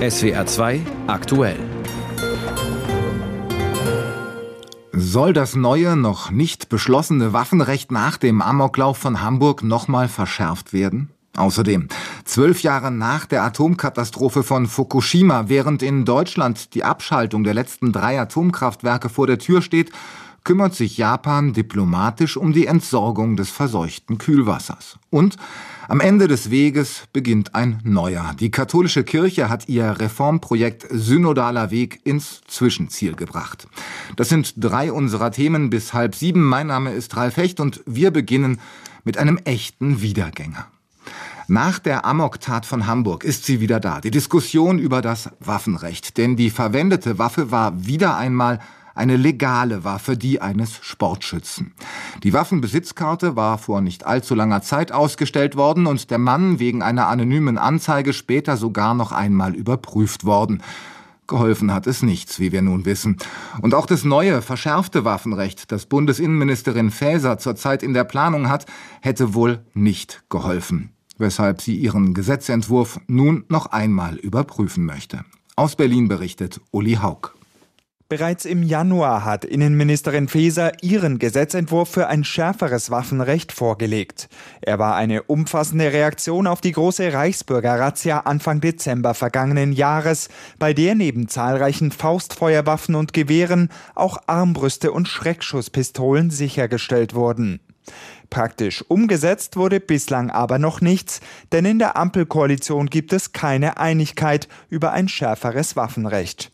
SWR 2 aktuell. Soll das neue, noch nicht beschlossene Waffenrecht nach dem Amoklauf von Hamburg nochmal verschärft werden? Außerdem, zwölf Jahre nach der Atomkatastrophe von Fukushima, während in Deutschland die Abschaltung der letzten drei Atomkraftwerke vor der Tür steht, kümmert sich Japan diplomatisch um die Entsorgung des verseuchten Kühlwassers. Und am Ende des Weges beginnt ein neuer. Die katholische Kirche hat ihr Reformprojekt Synodaler Weg ins Zwischenziel gebracht. Das sind drei unserer Themen bis halb sieben. Mein Name ist Ralf Hecht und wir beginnen mit einem echten Wiedergänger. Nach der Amoktat von Hamburg ist sie wieder da. Die Diskussion über das Waffenrecht. Denn die verwendete Waffe war wieder einmal eine legale Waffe, die eines Sportschützen. Die Waffenbesitzkarte war vor nicht allzu langer Zeit ausgestellt worden und der Mann wegen einer anonymen Anzeige später sogar noch einmal überprüft worden. Geholfen hat es nichts, wie wir nun wissen. Und auch das neue, verschärfte Waffenrecht, das Bundesinnenministerin Faeser zurzeit in der Planung hat, hätte wohl nicht geholfen. Weshalb sie ihren Gesetzentwurf nun noch einmal überprüfen möchte. Aus Berlin berichtet Uli Haug. Bereits im Januar hat Innenministerin Faeser ihren Gesetzentwurf für ein schärferes Waffenrecht vorgelegt. Er war eine umfassende Reaktion auf die große Reichsbürger-Razzia Anfang Dezember vergangenen Jahres, bei der neben zahlreichen Faustfeuerwaffen und Gewehren auch Armbrüste und Schreckschusspistolen sichergestellt wurden. Praktisch umgesetzt wurde bislang aber noch nichts, denn in der Ampelkoalition gibt es keine Einigkeit über ein schärferes Waffenrecht.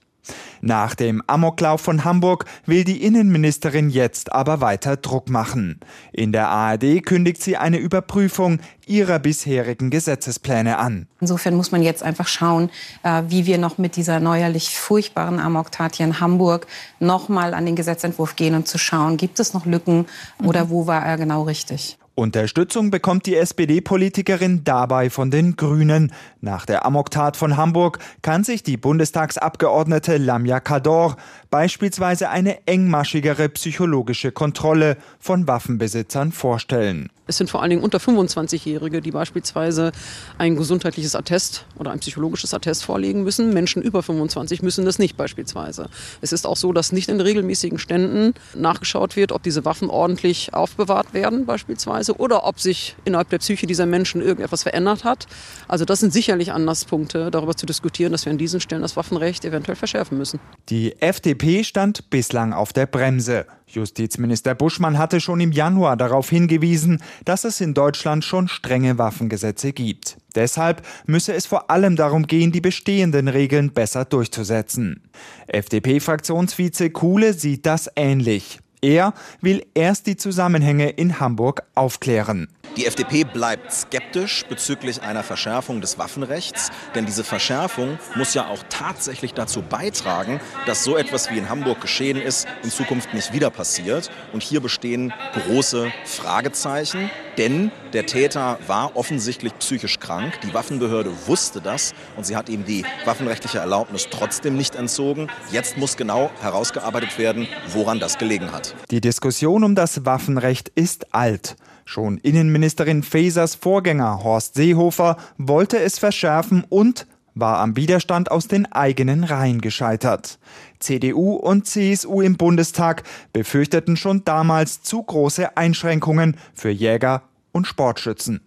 Nach dem Amoklauf von Hamburg will die Innenministerin jetzt aber weiter Druck machen. In der ARD kündigt sie eine Überprüfung ihrer bisherigen Gesetzespläne an. Insofern muss man jetzt einfach schauen, äh, wie wir noch mit dieser neuerlich furchtbaren Amoktat hier in Hamburg noch mal an den Gesetzentwurf gehen und zu schauen, gibt es noch Lücken oder wo war er genau richtig. Unterstützung bekommt die SPD-Politikerin dabei von den Grünen. Nach der Amoktat von Hamburg kann sich die Bundestagsabgeordnete Lamia Kador beispielsweise eine engmaschigere psychologische Kontrolle von Waffenbesitzern vorstellen. Es sind vor allen Dingen unter 25-Jährige, die beispielsweise ein gesundheitliches Attest oder ein psychologisches Attest vorlegen müssen. Menschen über 25 müssen das nicht beispielsweise. Es ist auch so, dass nicht in regelmäßigen Ständen nachgeschaut wird, ob diese Waffen ordentlich aufbewahrt werden beispielsweise oder ob sich innerhalb der Psyche dieser Menschen irgendetwas verändert hat. Also das sind sicherlich Anlasspunkte, darüber zu diskutieren, dass wir an diesen Stellen das Waffenrecht eventuell verschärfen müssen. Die FDP stand bislang auf der Bremse. Justizminister Buschmann hatte schon im Januar darauf hingewiesen, dass es in Deutschland schon strenge Waffengesetze gibt. Deshalb müsse es vor allem darum gehen, die bestehenden Regeln besser durchzusetzen. FDP-Fraktionsvize Kuhle sieht das ähnlich. Er will erst die Zusammenhänge in Hamburg aufklären. Die FDP bleibt skeptisch bezüglich einer Verschärfung des Waffenrechts, denn diese Verschärfung muss ja auch tatsächlich dazu beitragen, dass so etwas wie in Hamburg geschehen ist, in Zukunft nicht wieder passiert. Und hier bestehen große Fragezeichen, denn der Täter war offensichtlich psychisch krank. Die Waffenbehörde wusste das und sie hat ihm die waffenrechtliche Erlaubnis trotzdem nicht entzogen. Jetzt muss genau herausgearbeitet werden, woran das gelegen hat. Die Diskussion um das Waffenrecht ist alt. Schon Innenministerin Fasers Vorgänger Horst Seehofer wollte es verschärfen und war am Widerstand aus den eigenen Reihen gescheitert. CDU und CSU im Bundestag befürchteten schon damals zu große Einschränkungen für Jäger und Sportschützen.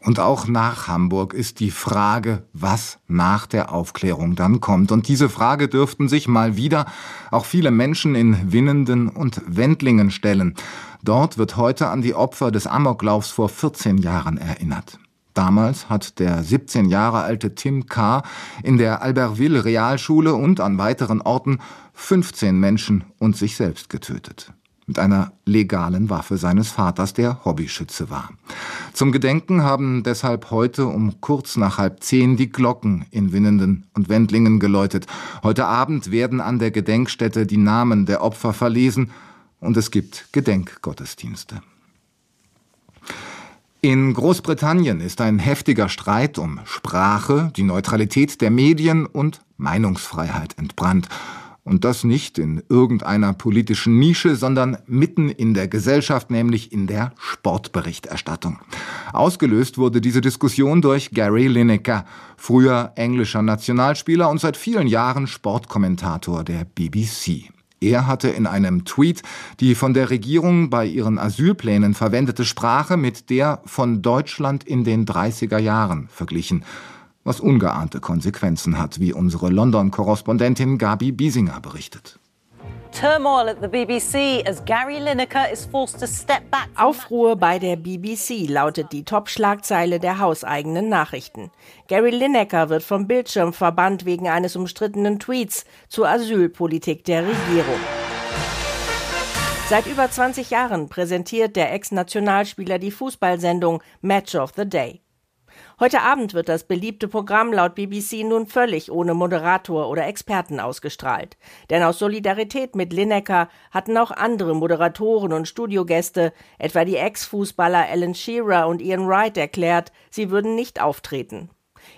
Und auch nach Hamburg ist die Frage, was nach der Aufklärung dann kommt. Und diese Frage dürften sich mal wieder auch viele Menschen in Winnenden und Wendlingen stellen. Dort wird heute an die Opfer des Amoklaufs vor 14 Jahren erinnert. Damals hat der 17 Jahre alte Tim K. in der Albertville Realschule und an weiteren Orten 15 Menschen und sich selbst getötet mit einer legalen Waffe seines Vaters, der Hobbyschütze war. Zum Gedenken haben deshalb heute um kurz nach halb zehn die Glocken in Winnenden und Wendlingen geläutet. Heute Abend werden an der Gedenkstätte die Namen der Opfer verlesen und es gibt Gedenkgottesdienste. In Großbritannien ist ein heftiger Streit um Sprache, die Neutralität der Medien und Meinungsfreiheit entbrannt. Und das nicht in irgendeiner politischen Nische, sondern mitten in der Gesellschaft, nämlich in der Sportberichterstattung. Ausgelöst wurde diese Diskussion durch Gary Lineker, früher englischer Nationalspieler und seit vielen Jahren Sportkommentator der BBC. Er hatte in einem Tweet die von der Regierung bei ihren Asylplänen verwendete Sprache mit der von Deutschland in den 30er Jahren verglichen was ungeahnte Konsequenzen hat, wie unsere London-Korrespondentin Gabi Biesinger berichtet. Aufruhr bei der BBC lautet die Top-Schlagzeile der hauseigenen Nachrichten. Gary Lineker wird vom Bildschirm verbannt wegen eines umstrittenen Tweets zur Asylpolitik der Regierung. Seit über 20 Jahren präsentiert der Ex-Nationalspieler die Fußballsendung Match of the Day. Heute Abend wird das beliebte Programm laut BBC nun völlig ohne Moderator oder Experten ausgestrahlt. Denn aus Solidarität mit Lineker hatten auch andere Moderatoren und Studiogäste, etwa die Ex-Fußballer Alan Shearer und Ian Wright, erklärt, sie würden nicht auftreten.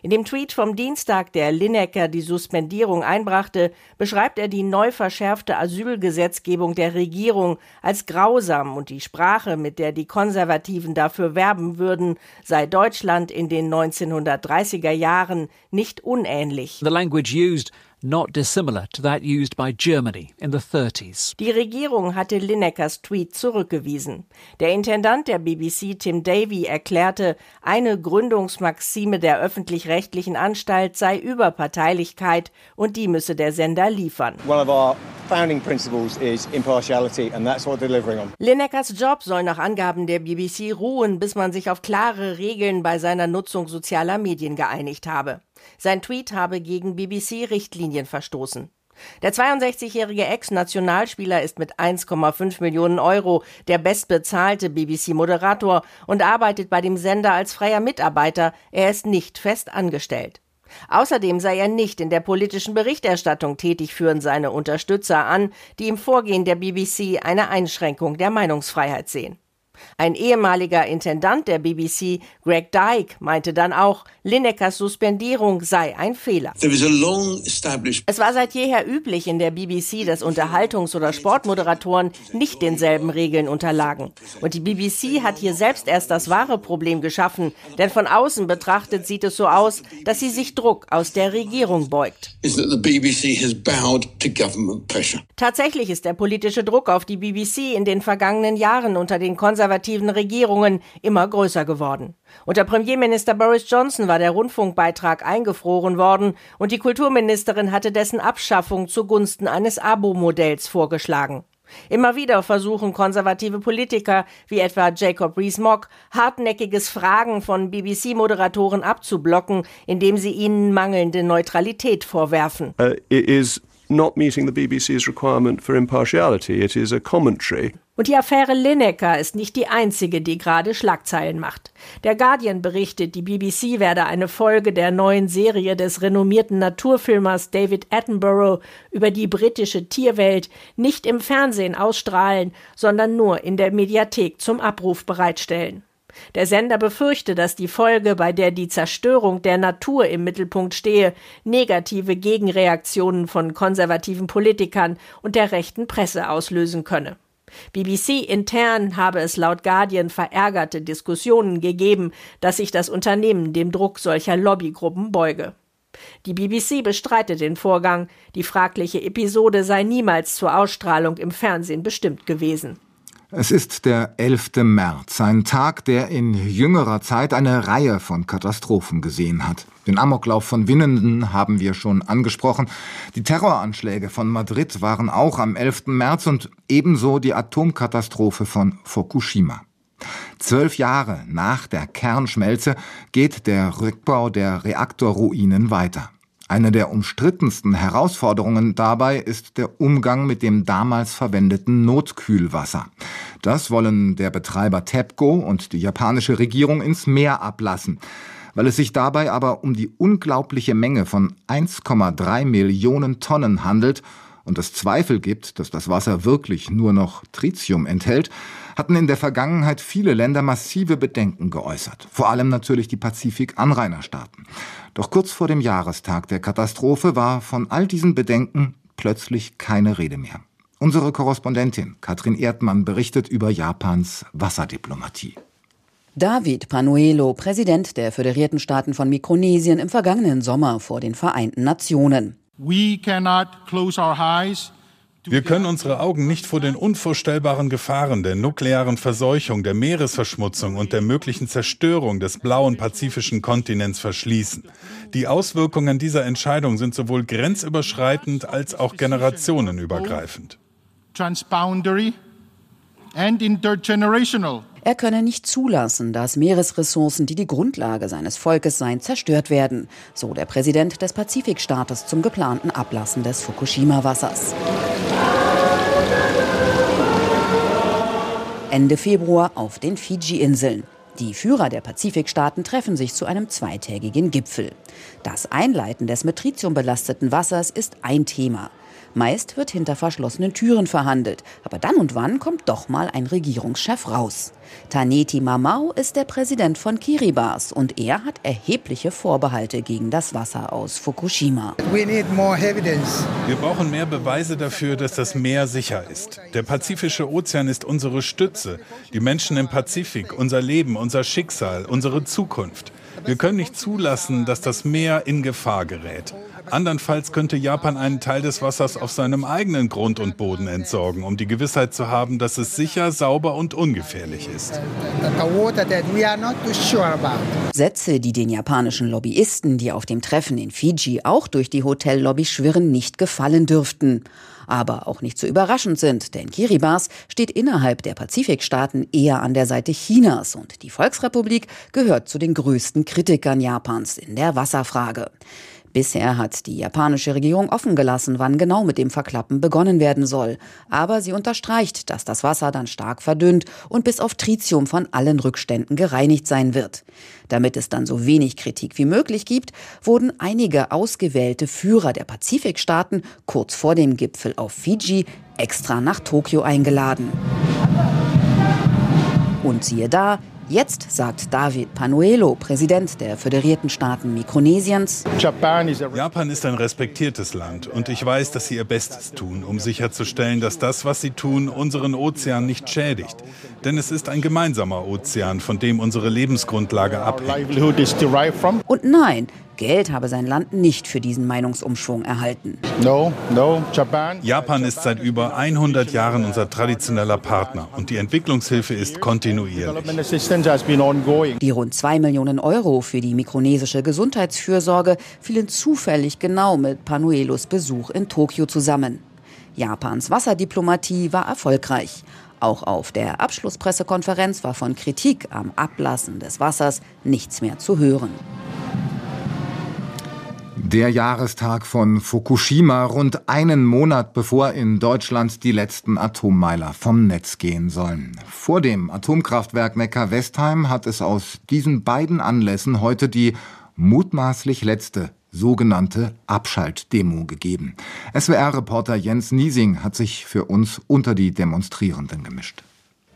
In dem Tweet vom Dienstag, der Lineker die Suspendierung einbrachte, beschreibt er die neu verschärfte Asylgesetzgebung der Regierung als grausam und die Sprache, mit der die Konservativen dafür werben würden, sei Deutschland in den 1930er Jahren nicht unähnlich. The language used not dissimilar to that used by Germany in the 30s. Die Regierung hatte Linekers Tweet zurückgewiesen. Der Intendant der BBC Tim Davy erklärte, eine Gründungsmaxime der öffentlich-rechtlichen Anstalt sei Überparteilichkeit und die müsse der Sender liefern. One of our founding principles is impartiality and that's what we're delivering on. Linekers Job soll nach Angaben der BBC ruhen, bis man sich auf klare Regeln bei seiner Nutzung sozialer Medien geeinigt habe. Sein Tweet habe gegen BBC-Richtlinien verstoßen. Der 62-jährige Ex-Nationalspieler ist mit 1,5 Millionen Euro der bestbezahlte BBC-Moderator und arbeitet bei dem Sender als freier Mitarbeiter. Er ist nicht fest angestellt. Außerdem sei er nicht in der politischen Berichterstattung tätig, führen seine Unterstützer an, die im Vorgehen der BBC eine Einschränkung der Meinungsfreiheit sehen. Ein ehemaliger Intendant der BBC, Greg Dyke, meinte dann auch, Linekers Suspendierung sei ein Fehler. Es war seit jeher üblich in der BBC, dass Unterhaltungs- oder Sportmoderatoren nicht denselben Regeln unterlagen. Und die BBC hat hier selbst erst das wahre Problem geschaffen, denn von außen betrachtet sieht es so aus, dass sie sich Druck aus der Regierung beugt. Tatsächlich ist der politische Druck auf die BBC in den vergangenen Jahren unter den konservativen konservativen Regierungen immer größer geworden. Unter Premierminister Boris Johnson war der Rundfunkbeitrag eingefroren worden und die Kulturministerin hatte dessen Abschaffung zugunsten eines Abo-Modells vorgeschlagen. Immer wieder versuchen konservative Politiker wie etwa Jacob Rees-Mogg hartnäckiges Fragen von BBC-Moderatoren abzublocken, indem sie ihnen mangelnde Neutralität vorwerfen. Uh, not meeting the BBC's requirement for impartiality. It is a commentary. Und die Affäre Lineker ist nicht die einzige, die gerade Schlagzeilen macht. Der Guardian berichtet, die BBC werde eine Folge der neuen Serie des renommierten Naturfilmers David Attenborough über die britische Tierwelt nicht im Fernsehen ausstrahlen, sondern nur in der Mediathek zum Abruf bereitstellen. Der Sender befürchte, dass die Folge, bei der die Zerstörung der Natur im Mittelpunkt stehe, negative Gegenreaktionen von konservativen Politikern und der rechten Presse auslösen könne. BBC intern habe es laut Guardian verärgerte Diskussionen gegeben, dass sich das Unternehmen dem Druck solcher Lobbygruppen beuge. Die BBC bestreitet den Vorgang, die fragliche Episode sei niemals zur Ausstrahlung im Fernsehen bestimmt gewesen. Es ist der 11. März, ein Tag, der in jüngerer Zeit eine Reihe von Katastrophen gesehen hat. Den Amoklauf von Winnenden haben wir schon angesprochen. Die Terroranschläge von Madrid waren auch am 11. März und ebenso die Atomkatastrophe von Fukushima. Zwölf Jahre nach der Kernschmelze geht der Rückbau der Reaktorruinen weiter. Eine der umstrittensten Herausforderungen dabei ist der Umgang mit dem damals verwendeten Notkühlwasser. Das wollen der Betreiber TEPCO und die japanische Regierung ins Meer ablassen. Weil es sich dabei aber um die unglaubliche Menge von 1,3 Millionen Tonnen handelt und es Zweifel gibt, dass das Wasser wirklich nur noch Tritium enthält, hatten in der Vergangenheit viele Länder massive Bedenken geäußert, vor allem natürlich die Pazifik-Anrainerstaaten. Doch kurz vor dem Jahrestag der Katastrophe war von all diesen Bedenken plötzlich keine Rede mehr. Unsere Korrespondentin Katrin Erdmann berichtet über Japans Wasserdiplomatie. David Panuelo, Präsident der Föderierten Staaten von Mikronesien im vergangenen Sommer vor den Vereinten Nationen. We cannot close our eyes wir können unsere Augen nicht vor den unvorstellbaren Gefahren der nuklearen Verseuchung, der Meeresverschmutzung und der möglichen Zerstörung des blauen pazifischen Kontinents verschließen. Die Auswirkungen dieser Entscheidung sind sowohl grenzüberschreitend als auch generationenübergreifend. Transboundary and intergenerational. Er könne nicht zulassen, dass Meeresressourcen, die die Grundlage seines Volkes seien, zerstört werden, so der Präsident des Pazifikstaates zum geplanten Ablassen des Fukushima-Wassers. Ende Februar auf den Fiji-Inseln. Die Führer der Pazifikstaaten treffen sich zu einem zweitägigen Gipfel. Das Einleiten des mit Tritium belasteten Wassers ist ein Thema. Meist wird hinter verschlossenen Türen verhandelt, aber dann und wann kommt doch mal ein Regierungschef raus. Taneti Mamau ist der Präsident von Kiribati und er hat erhebliche Vorbehalte gegen das Wasser aus Fukushima. Wir brauchen mehr Beweise dafür, dass das Meer sicher ist. Der Pazifische Ozean ist unsere Stütze, die Menschen im Pazifik, unser Leben, unser Schicksal, unsere Zukunft. Wir können nicht zulassen, dass das Meer in Gefahr gerät. Andernfalls könnte Japan einen Teil des Wassers auf seinem eigenen Grund und Boden entsorgen, um die Gewissheit zu haben, dass es sicher, sauber und ungefährlich ist. Sätze, die den japanischen Lobbyisten, die auf dem Treffen in Fiji auch durch die Hotellobby schwirren, nicht gefallen dürften aber auch nicht so überraschend sind, denn Kiribati steht innerhalb der Pazifikstaaten eher an der Seite Chinas und die Volksrepublik gehört zu den größten Kritikern Japans in der Wasserfrage. Bisher hat die japanische Regierung offen gelassen, wann genau mit dem Verklappen begonnen werden soll. Aber sie unterstreicht, dass das Wasser dann stark verdünnt und bis auf Tritium von allen Rückständen gereinigt sein wird. Damit es dann so wenig Kritik wie möglich gibt, wurden einige ausgewählte Führer der Pazifikstaaten kurz vor dem Gipfel auf Fiji extra nach Tokio eingeladen. Und siehe da, Jetzt sagt David Panuelo, Präsident der Föderierten Staaten Mikronesiens, Japan ist ein respektiertes Land und ich weiß, dass sie ihr Bestes tun, um sicherzustellen, dass das, was sie tun, unseren Ozean nicht schädigt. Denn es ist ein gemeinsamer Ozean, von dem unsere Lebensgrundlage abhängt. Und nein, Geld habe sein Land nicht für diesen Meinungsumschwung erhalten. No, no, Japan. Japan ist seit über 100 Jahren unser traditioneller Partner und die Entwicklungshilfe ist kontinuierlich. Die rund 2 Millionen Euro für die mikronesische Gesundheitsfürsorge fielen zufällig genau mit Panuelos Besuch in Tokio zusammen. Japans Wasserdiplomatie war erfolgreich. Auch auf der Abschlusspressekonferenz war von Kritik am Ablassen des Wassers nichts mehr zu hören. Der Jahrestag von Fukushima, rund einen Monat bevor in Deutschland die letzten Atommeiler vom Netz gehen sollen. Vor dem Atomkraftwerk Neckar-Westheim hat es aus diesen beiden Anlässen heute die mutmaßlich letzte sogenannte Abschaltdemo gegeben. SWR-Reporter Jens Niesing hat sich für uns unter die Demonstrierenden gemischt.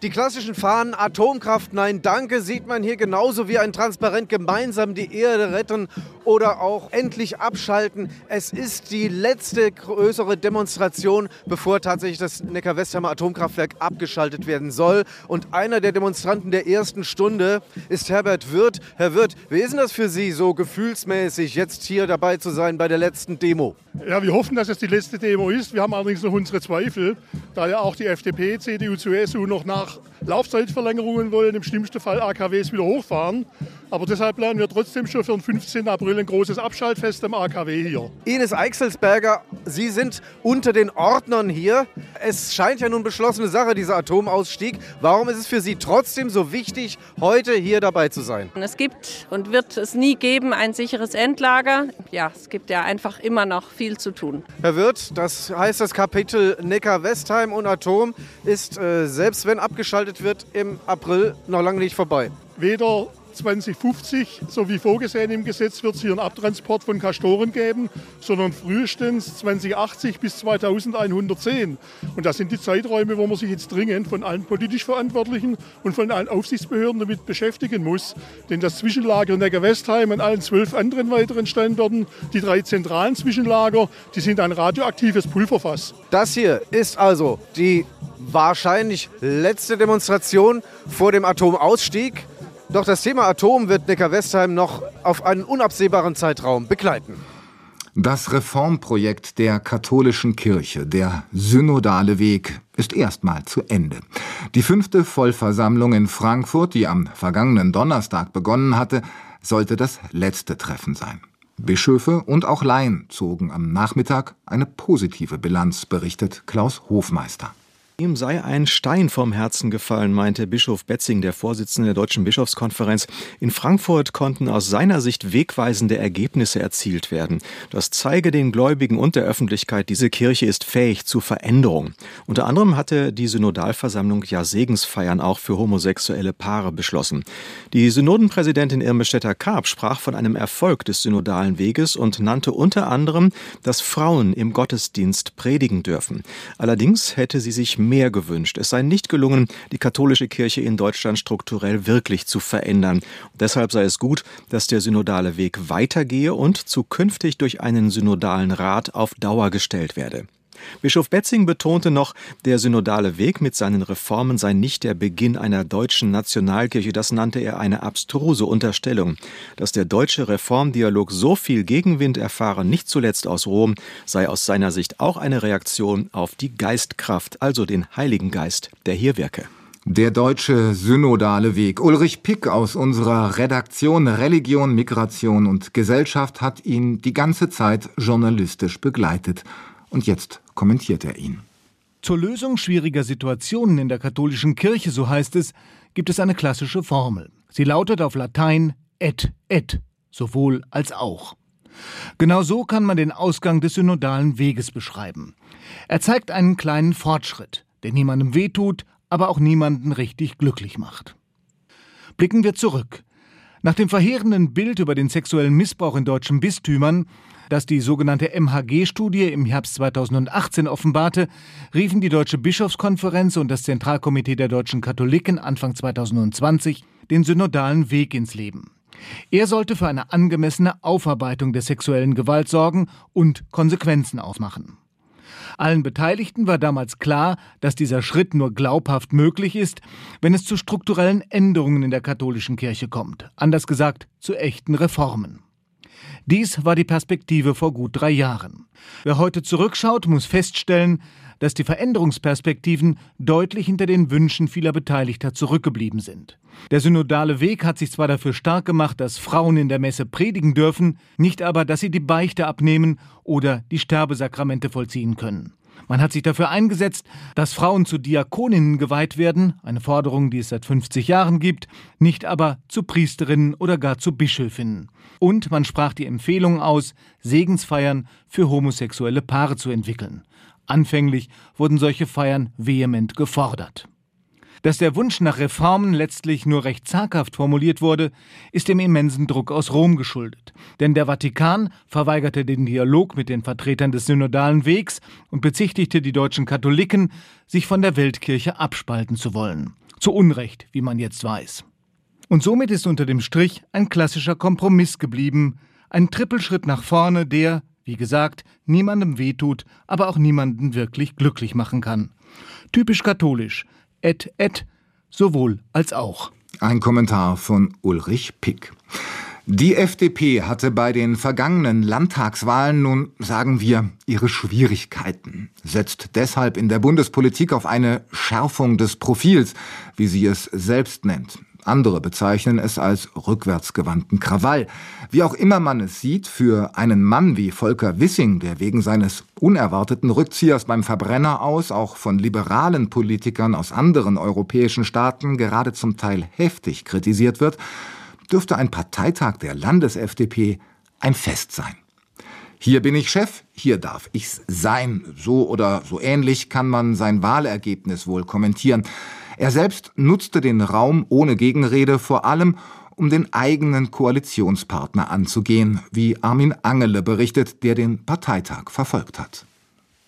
Die klassischen Fahnen Atomkraft, nein, danke, sieht man hier genauso wie ein Transparent gemeinsam die Erde retten oder auch endlich abschalten. Es ist die letzte größere Demonstration, bevor tatsächlich das Neckar-Westheimer Atomkraftwerk abgeschaltet werden soll. Und einer der Demonstranten der ersten Stunde ist Herbert Wirth. Herr Wirth, wie ist denn das für Sie so gefühlsmäßig, jetzt hier dabei zu sein bei der letzten Demo? Ja, wir hoffen, dass es die letzte Demo ist. Wir haben allerdings noch unsere Zweifel, da ja auch die FDP, CDU, CSU noch nach Laufzeitverlängerungen wollen, im schlimmsten Fall AKWs wieder hochfahren. Aber deshalb planen wir trotzdem schon für den 15. April ein großes Abschaltfest am AKW hier. Ines Eichselsberger, Sie sind unter den Ordnern hier. Es scheint ja nun beschlossene Sache, dieser Atomausstieg. Warum ist es für Sie trotzdem so wichtig, heute hier dabei zu sein? Es gibt und wird es nie geben ein sicheres Endlager. Ja, es gibt ja einfach immer noch viel zu tun. Herr Wirth, das heißt, das Kapitel Neckar-Westheim und Atom ist, äh, selbst wenn abgeschaltet wird, im April noch lange nicht vorbei. Weder 2050, so wie vorgesehen im Gesetz, wird es hier einen Abtransport von Kastoren geben, sondern frühestens 2080 bis 2110. Und das sind die Zeiträume, wo man sich jetzt dringend von allen politisch Verantwortlichen und von allen Aufsichtsbehörden damit beschäftigen muss. Denn das Zwischenlager Neckar-Westheim an allen zwölf anderen weiteren Standorten, die drei zentralen Zwischenlager, die sind ein radioaktives Pulverfass. Das hier ist also die wahrscheinlich letzte Demonstration vor dem Atomausstieg. Doch das Thema Atom wird Neckar-Westheim noch auf einen unabsehbaren Zeitraum begleiten. Das Reformprojekt der katholischen Kirche, der synodale Weg, ist erstmal zu Ende. Die fünfte Vollversammlung in Frankfurt, die am vergangenen Donnerstag begonnen hatte, sollte das letzte Treffen sein. Bischöfe und auch Laien zogen am Nachmittag eine positive Bilanz, berichtet Klaus Hofmeister. Ihm sei ein Stein vom Herzen gefallen, meinte Bischof Betzing, der Vorsitzende der Deutschen Bischofskonferenz. In Frankfurt konnten aus seiner Sicht wegweisende Ergebnisse erzielt werden. Das zeige den Gläubigen und der Öffentlichkeit, diese Kirche ist fähig zu Veränderung. Unter anderem hatte die Synodalversammlung ja Segensfeiern auch für homosexuelle Paare beschlossen. Die Synodenpräsidentin Irme Stetter-Karp sprach von einem Erfolg des synodalen Weges und nannte unter anderem, dass Frauen im Gottesdienst predigen dürfen. Allerdings hätte sie sich mehr gewünscht. Es sei nicht gelungen, die katholische Kirche in Deutschland strukturell wirklich zu verändern. Deshalb sei es gut, dass der synodale Weg weitergehe und zukünftig durch einen synodalen Rat auf Dauer gestellt werde. Bischof Betzing betonte noch, der synodale Weg mit seinen Reformen sei nicht der Beginn einer deutschen Nationalkirche, das nannte er eine abstruse Unterstellung. Dass der deutsche Reformdialog so viel Gegenwind erfahre, nicht zuletzt aus Rom, sei aus seiner Sicht auch eine Reaktion auf die Geistkraft, also den Heiligen Geist, der hier wirke. Der deutsche synodale Weg. Ulrich Pick aus unserer Redaktion Religion, Migration und Gesellschaft hat ihn die ganze Zeit journalistisch begleitet. Und jetzt kommentiert er ihn. Zur Lösung schwieriger Situationen in der katholischen Kirche, so heißt es, gibt es eine klassische Formel. Sie lautet auf Latein et et, sowohl als auch. Genau so kann man den Ausgang des synodalen Weges beschreiben. Er zeigt einen kleinen Fortschritt, der niemandem wehtut, aber auch niemanden richtig glücklich macht. Blicken wir zurück. Nach dem verheerenden Bild über den sexuellen Missbrauch in deutschen Bistümern das die sogenannte MHG-Studie im Herbst 2018 offenbarte, riefen die Deutsche Bischofskonferenz und das Zentralkomitee der deutschen Katholiken Anfang 2020 den synodalen Weg ins Leben. Er sollte für eine angemessene Aufarbeitung der sexuellen Gewalt sorgen und Konsequenzen ausmachen. Allen Beteiligten war damals klar, dass dieser Schritt nur glaubhaft möglich ist, wenn es zu strukturellen Änderungen in der katholischen Kirche kommt, anders gesagt zu echten Reformen. Dies war die Perspektive vor gut drei Jahren. Wer heute zurückschaut, muss feststellen, dass die Veränderungsperspektiven deutlich hinter den Wünschen vieler Beteiligter zurückgeblieben sind. Der synodale Weg hat sich zwar dafür stark gemacht, dass Frauen in der Messe predigen dürfen, nicht aber, dass sie die Beichte abnehmen oder die Sterbesakramente vollziehen können. Man hat sich dafür eingesetzt, dass Frauen zu Diakoninnen geweiht werden, eine Forderung, die es seit 50 Jahren gibt, nicht aber zu Priesterinnen oder gar zu Bischöfinnen. Und man sprach die Empfehlung aus, Segensfeiern für homosexuelle Paare zu entwickeln. Anfänglich wurden solche Feiern vehement gefordert. Dass der Wunsch nach Reformen letztlich nur recht zaghaft formuliert wurde, ist dem immensen Druck aus Rom geschuldet. Denn der Vatikan verweigerte den Dialog mit den Vertretern des synodalen Wegs und bezichtigte die deutschen Katholiken, sich von der Weltkirche abspalten zu wollen. Zu Unrecht, wie man jetzt weiß. Und somit ist unter dem Strich ein klassischer Kompromiss geblieben, ein Trippelschritt nach vorne, der, wie gesagt, niemandem wehtut, aber auch niemanden wirklich glücklich machen kann. Typisch katholisch, et et, sowohl als auch. Ein Kommentar von Ulrich Pick. Die FDP hatte bei den vergangenen Landtagswahlen nun, sagen wir, ihre Schwierigkeiten, setzt deshalb in der Bundespolitik auf eine Schärfung des Profils, wie sie es selbst nennt. Andere bezeichnen es als rückwärtsgewandten Krawall. Wie auch immer man es sieht, für einen Mann wie Volker Wissing, der wegen seines unerwarteten Rückziehers beim Verbrenner aus auch von liberalen Politikern aus anderen europäischen Staaten gerade zum Teil heftig kritisiert wird, dürfte ein Parteitag der Landes-FDP ein Fest sein. Hier bin ich Chef, hier darf ich's sein. So oder so ähnlich kann man sein Wahlergebnis wohl kommentieren. Er selbst nutzte den Raum ohne Gegenrede vor allem, um den eigenen Koalitionspartner anzugehen, wie Armin Angele berichtet, der den Parteitag verfolgt hat.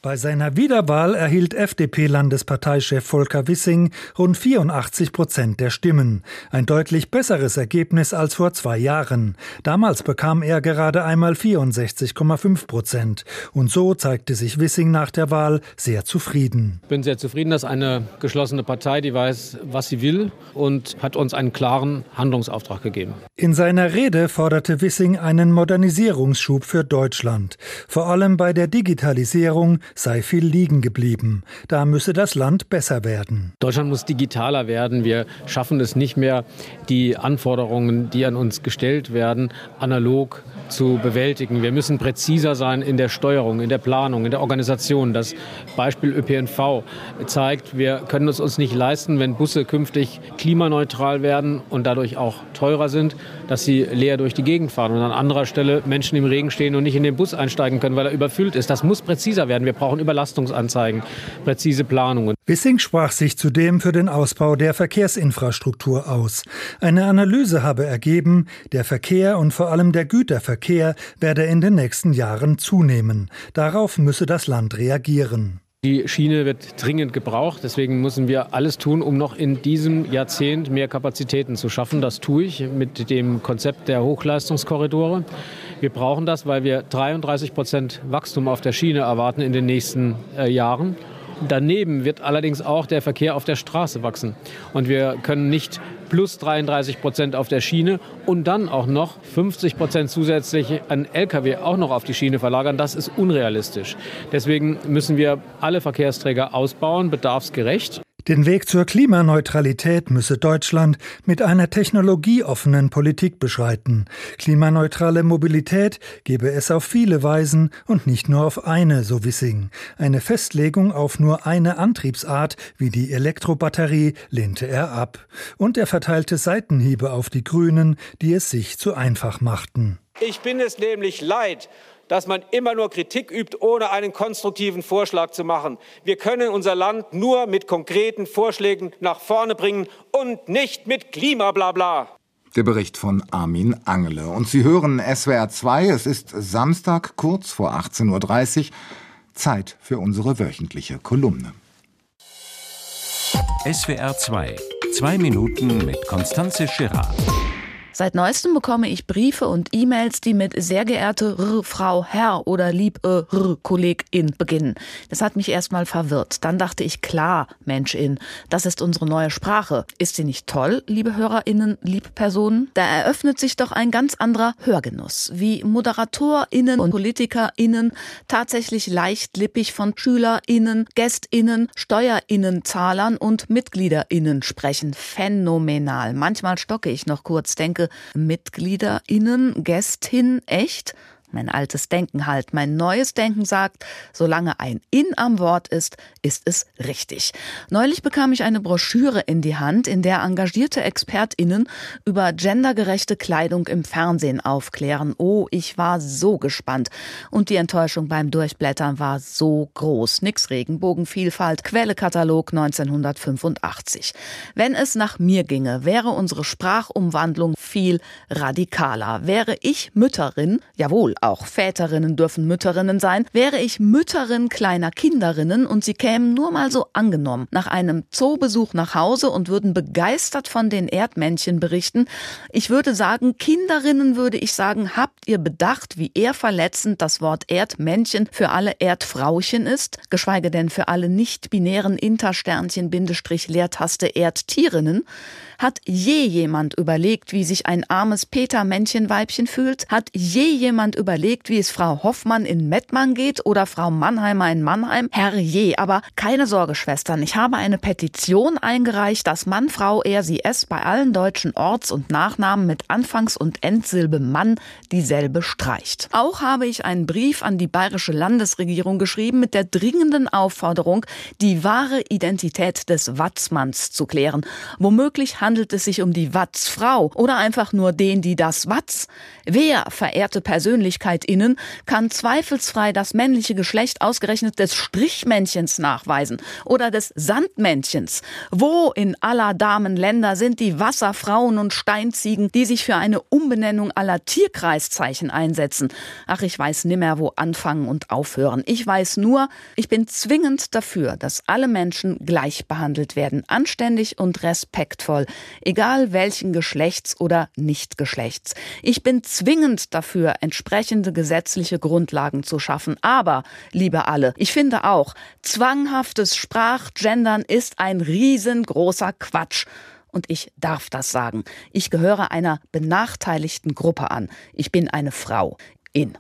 Bei seiner Wiederwahl erhielt FDP-Landesparteichef Volker Wissing rund 84 Prozent der Stimmen. Ein deutlich besseres Ergebnis als vor zwei Jahren. Damals bekam er gerade einmal 64,5 Prozent. Und so zeigte sich Wissing nach der Wahl sehr zufrieden. Ich bin sehr zufrieden, dass eine geschlossene Partei, die weiß, was sie will und hat uns einen klaren Handlungsauftrag gegeben. In seiner Rede forderte Wissing einen Modernisierungsschub für Deutschland. Vor allem bei der Digitalisierung sei viel liegen geblieben. Da müsse das Land besser werden. Deutschland muss digitaler werden. Wir schaffen es nicht mehr, die Anforderungen, die an uns gestellt werden, analog zu bewältigen. Wir müssen präziser sein in der Steuerung, in der Planung, in der Organisation. Das Beispiel ÖPNV zeigt, wir können es uns nicht leisten, wenn Busse künftig klimaneutral werden und dadurch auch teurer sind, dass sie leer durch die Gegend fahren und an anderer Stelle Menschen im Regen stehen und nicht in den Bus einsteigen können, weil er überfüllt ist. Das muss präziser werden. Wir brauchen Überlastungsanzeigen, präzise Planungen. Wissing sprach sich zudem für den Ausbau der Verkehrsinfrastruktur aus. Eine Analyse habe ergeben, der Verkehr und vor allem der Güterverkehr werde in den nächsten Jahren zunehmen. Darauf müsse das Land reagieren. Die Schiene wird dringend gebraucht. Deswegen müssen wir alles tun, um noch in diesem Jahrzehnt mehr Kapazitäten zu schaffen. Das tue ich mit dem Konzept der Hochleistungskorridore. Wir brauchen das, weil wir 33 Prozent Wachstum auf der Schiene erwarten in den nächsten äh, Jahren. Daneben wird allerdings auch der Verkehr auf der Straße wachsen. Und wir können nicht plus 33 Prozent auf der Schiene und dann auch noch 50 Prozent zusätzlich an Lkw auch noch auf die Schiene verlagern. Das ist unrealistisch. Deswegen müssen wir alle Verkehrsträger ausbauen, bedarfsgerecht. Den Weg zur Klimaneutralität müsse Deutschland mit einer technologieoffenen Politik beschreiten. Klimaneutrale Mobilität gebe es auf viele Weisen und nicht nur auf eine, so Wissing. Eine Festlegung auf nur eine Antriebsart wie die Elektrobatterie lehnte er ab. Und er verteilte Seitenhiebe auf die Grünen, die es sich zu einfach machten. Ich bin es nämlich leid, dass man immer nur Kritik übt, ohne einen konstruktiven Vorschlag zu machen. Wir können unser Land nur mit konkreten Vorschlägen nach vorne bringen und nicht mit Klimablabla. Der Bericht von Armin Angele. Und Sie hören SWR 2. Es ist Samstag, kurz vor 18.30 Uhr. Zeit für unsere wöchentliche Kolumne. SWR 2. Zwei Minuten mit Konstanze Schirra. Seit neuestem bekomme ich Briefe und E-Mails, die mit sehr geehrte R, Frau, Herr oder lieb äh, R, Kollegin beginnen. Das hat mich erstmal verwirrt. Dann dachte ich, klar, Menschin, das ist unsere neue Sprache. Ist sie nicht toll, liebe HörerInnen, Liebpersonen? Da eröffnet sich doch ein ganz anderer Hörgenuss, wie ModeratorInnen und PolitikerInnen tatsächlich leichtlippig von SchülerInnen, GästInnen, SteuerInnen, Zahlern und MitgliederInnen sprechen. Phänomenal. Manchmal stocke ich noch kurz, denke, MitgliederInnen, Gästin, echt? Mein altes Denken halt. Mein neues Denken sagt, solange ein In am Wort ist, ist es richtig. Neulich bekam ich eine Broschüre in die Hand, in der engagierte ExpertInnen über gendergerechte Kleidung im Fernsehen aufklären. Oh, ich war so gespannt. Und die Enttäuschung beim Durchblättern war so groß. Nix Regenbogenvielfalt, Quellekatalog 1985. Wenn es nach mir ginge, wäre unsere Sprachumwandlung viel radikaler. Wäre ich Mütterin, jawohl, auch Väterinnen dürfen Mütterinnen sein, wäre ich Mütterin kleiner Kinderinnen und sie kämen nur mal so angenommen nach einem Zoobesuch nach Hause und würden begeistert von den Erdmännchen berichten. Ich würde sagen, Kinderinnen würde ich sagen, habt ihr bedacht, wie eher verletzend das Wort Erdmännchen für alle Erdfrauchen ist, geschweige denn für alle nicht-binären Intersternchen Bindestrich Leertaste Erdtierinnen? Hat je jemand überlegt, wie sich ein armes Peter-Männchen-Weibchen fühlt? Hat je jemand überlegt, wie es Frau Hoffmann in Mettmann geht oder Frau Mannheimer in Mannheim? Herr je, aber keine Sorge, Schwestern. Ich habe eine Petition eingereicht, dass Mann, Frau, er, sie, es bei allen deutschen Orts- und Nachnamen mit Anfangs- und Endsilbe Mann dieselbe streicht. Auch habe ich einen Brief an die bayerische Landesregierung geschrieben mit der dringenden Aufforderung, die wahre Identität des Watzmanns zu klären. Womöglich handelt es sich um die Watzfrau oder einfach nur den, die das Watz. Wer, verehrte Persönlichkeit, WissenschaftlichkeitInnen kann zweifelsfrei das männliche Geschlecht ausgerechnet des Strichmännchens nachweisen oder des Sandmännchens. Wo in aller Damen Länder sind die Wasserfrauen und Steinziegen, die sich für eine Umbenennung aller Tierkreiszeichen einsetzen? Ach, ich weiß nimmer, wo anfangen und aufhören. Ich weiß nur, ich bin zwingend dafür, dass alle Menschen gleich behandelt werden, anständig und respektvoll, egal welchen Geschlechts oder Nichtgeschlechts. Ich bin zwingend dafür, entsprechende gesetzliche Grundlagen zu schaffen. Aber, liebe alle, ich finde auch, zwanghaftes Sprachgendern ist ein riesengroßer Quatsch. Und ich darf das sagen. Ich gehöre einer benachteiligten Gruppe an. Ich bin eine Frau in